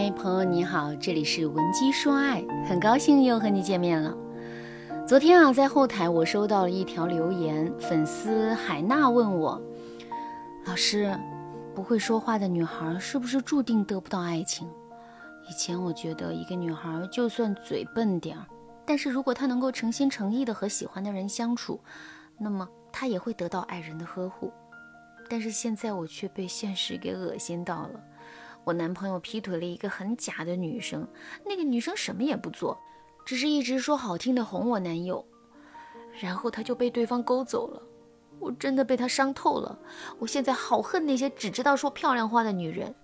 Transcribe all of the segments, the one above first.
嗨，朋友你好，这里是文姬说爱，很高兴又和你见面了。昨天啊，在后台我收到了一条留言，粉丝海娜问我：“老师，不会说话的女孩是不是注定得不到爱情？”以前我觉得一个女孩就算嘴笨点儿，但是如果她能够诚心诚意的和喜欢的人相处，那么她也会得到爱人的呵护。但是现在我却被现实给恶心到了。我男朋友劈腿了一个很假的女生，那个女生什么也不做，只是一直说好听的哄我男友，然后他就被对方勾走了。我真的被他伤透了，我现在好恨那些只知道说漂亮话的女人。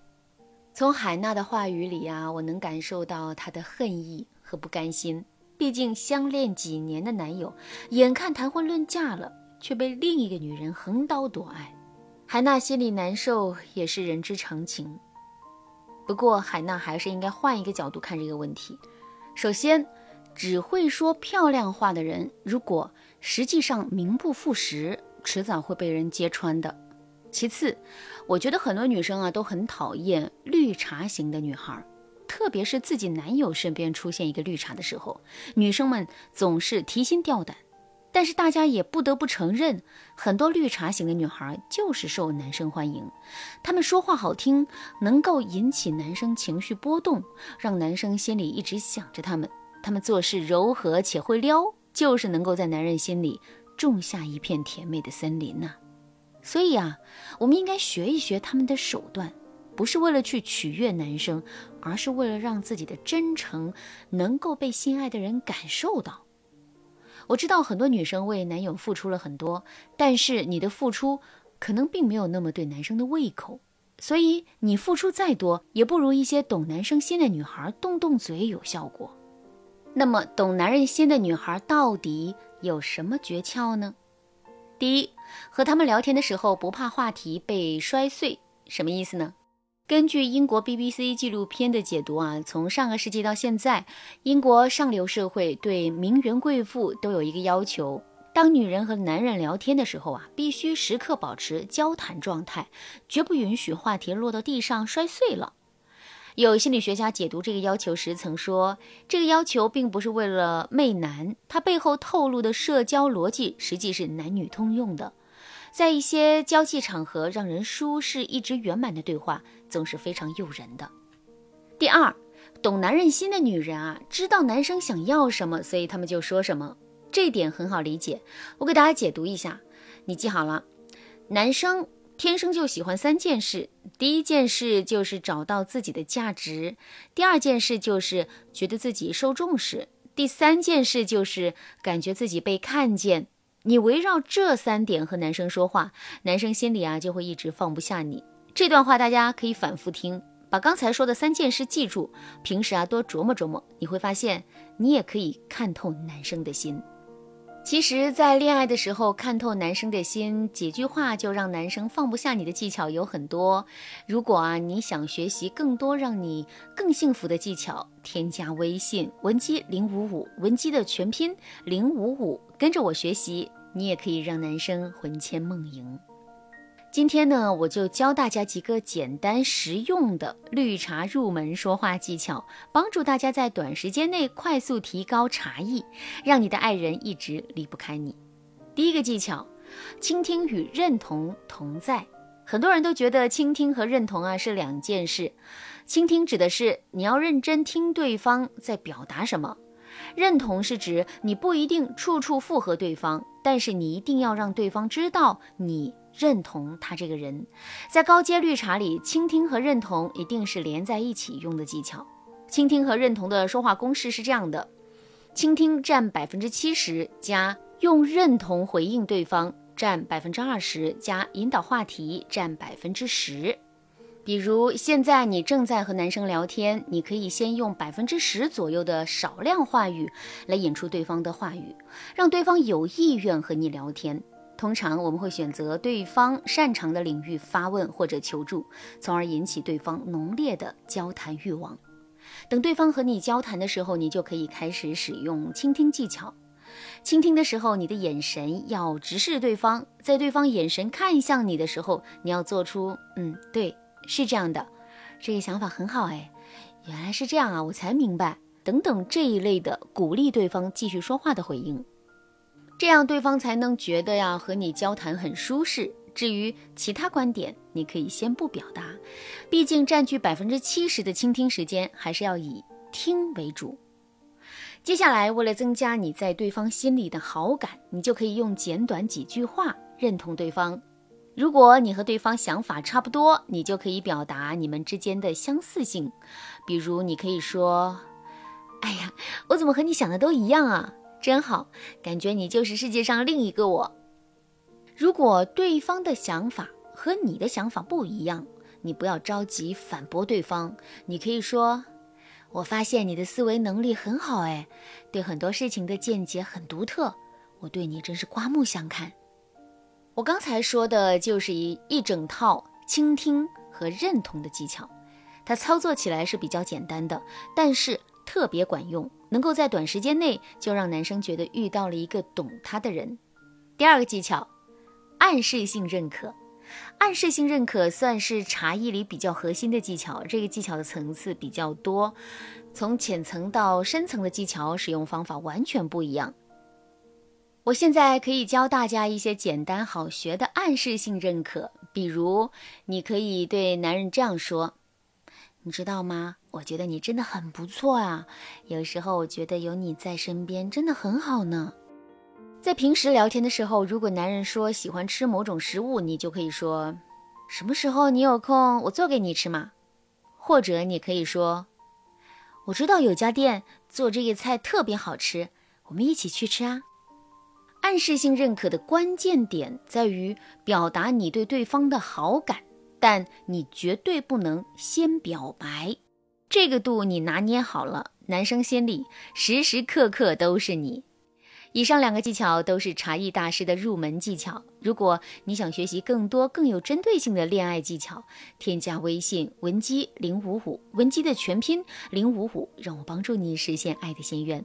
从海娜的话语里啊，我能感受到她的恨意和不甘心。毕竟相恋几年的男友，眼看谈婚论嫁了，却被另一个女人横刀夺爱，海娜心里难受也是人之常情。不过，海娜还是应该换一个角度看这个问题。首先，只会说漂亮话的人，如果实际上名不副实，迟早会被人揭穿的。其次，我觉得很多女生啊都很讨厌绿茶型的女孩，特别是自己男友身边出现一个绿茶的时候，女生们总是提心吊胆。但是大家也不得不承认，很多绿茶型的女孩就是受男生欢迎。她们说话好听，能够引起男生情绪波动，让男生心里一直想着她们。她们做事柔和且会撩，就是能够在男人心里种下一片甜美的森林呐。所以啊，我们应该学一学他们的手段，不是为了去取悦男生，而是为了让自己的真诚能够被心爱的人感受到。我知道很多女生为男友付出了很多，但是你的付出可能并没有那么对男生的胃口，所以你付出再多，也不如一些懂男生心的女孩动动嘴有效果。那么，懂男人心的女孩到底有什么诀窍呢？第一，和他们聊天的时候不怕话题被摔碎，什么意思呢？根据英国 BBC 纪录片的解读啊，从上个世纪到现在，英国上流社会对名媛贵妇都有一个要求：当女人和男人聊天的时候啊，必须时刻保持交谈状态，绝不允许话题落到地上摔碎了。有心理学家解读这个要求时曾说，这个要求并不是为了媚男，它背后透露的社交逻辑实际是男女通用的。在一些交际场合，让人舒适、一直圆满的对话总是非常诱人的。第二，懂男人心的女人啊，知道男生想要什么，所以他们就说什么，这点很好理解。我给大家解读一下，你记好了：男生天生就喜欢三件事，第一件事就是找到自己的价值，第二件事就是觉得自己受重视，第三件事就是感觉自己被看见。你围绕这三点和男生说话，男生心里啊就会一直放不下你。这段话大家可以反复听，把刚才说的三件事记住，平时啊多琢磨琢磨，你会发现你也可以看透男生的心。其实，在恋爱的时候看透男生的心，几句话就让男生放不下你的技巧有很多。如果啊你想学习更多让你更幸福的技巧，添加微信文姬零五五，文姬的全拼零五五，跟着我学习，你也可以让男生魂牵梦萦。今天呢，我就教大家几个简单实用的绿茶入门说话技巧，帮助大家在短时间内快速提高茶艺，让你的爱人一直离不开你。第一个技巧，倾听与认同同在。很多人都觉得倾听和认同啊是两件事。倾听指的是你要认真听对方在表达什么，认同是指你不一定处处附和对方，但是你一定要让对方知道你。认同他这个人，在高阶绿茶里，倾听和认同一定是连在一起用的技巧。倾听和认同的说话公式是这样的：倾听占百分之七十，加用认同回应对方占百分之二十，加引导话题占百分之十。比如现在你正在和男生聊天，你可以先用百分之十左右的少量话语来引出对方的话语，让对方有意愿和你聊天。通常我们会选择对方擅长的领域发问或者求助，从而引起对方浓烈的交谈欲望。等对方和你交谈的时候，你就可以开始使用倾听技巧。倾听的时候，你的眼神要直视对方，在对方眼神看向你的时候，你要做出“嗯，对，是这样的，这个想法很好，哎，原来是这样啊，我才明白。等等这一类的鼓励对方继续说话的回应，这样对方才能觉得呀和你交谈很舒适。至于其他观点，你可以先不表达，毕竟占据百分之七十的倾听时间，还是要以听为主。接下来，为了增加你在对方心里的好感，你就可以用简短几句话认同对方。如果你和对方想法差不多，你就可以表达你们之间的相似性。比如，你可以说：“哎呀，我怎么和你想的都一样啊？真好，感觉你就是世界上另一个我。”如果对方的想法和你的想法不一样，你不要着急反驳对方，你可以说：“我发现你的思维能力很好，哎，对很多事情的见解很独特，我对你真是刮目相看。”我刚才说的就是一一整套倾听和认同的技巧，它操作起来是比较简单的，但是特别管用，能够在短时间内就让男生觉得遇到了一个懂他的人。第二个技巧，暗示性认可。暗示性认可算是茶艺里比较核心的技巧，这个技巧的层次比较多，从浅层到深层的技巧使用方法完全不一样。我现在可以教大家一些简单好学的暗示性认可，比如你可以对男人这样说：“你知道吗？我觉得你真的很不错啊，有时候我觉得有你在身边真的很好呢。”在平时聊天的时候，如果男人说喜欢吃某种食物，你就可以说：“什么时候你有空，我做给你吃嘛。”或者你可以说：“我知道有家店做这个菜特别好吃，我们一起去吃啊。”暗示性认可的关键点在于表达你对对方的好感，但你绝对不能先表白，这个度你拿捏好了，男生心里时时刻刻都是你。以上两个技巧都是茶艺大师的入门技巧。如果你想学习更多更有针对性的恋爱技巧，添加微信文姬零五五，文姬的全拼零五五，让我帮助你实现爱的心愿。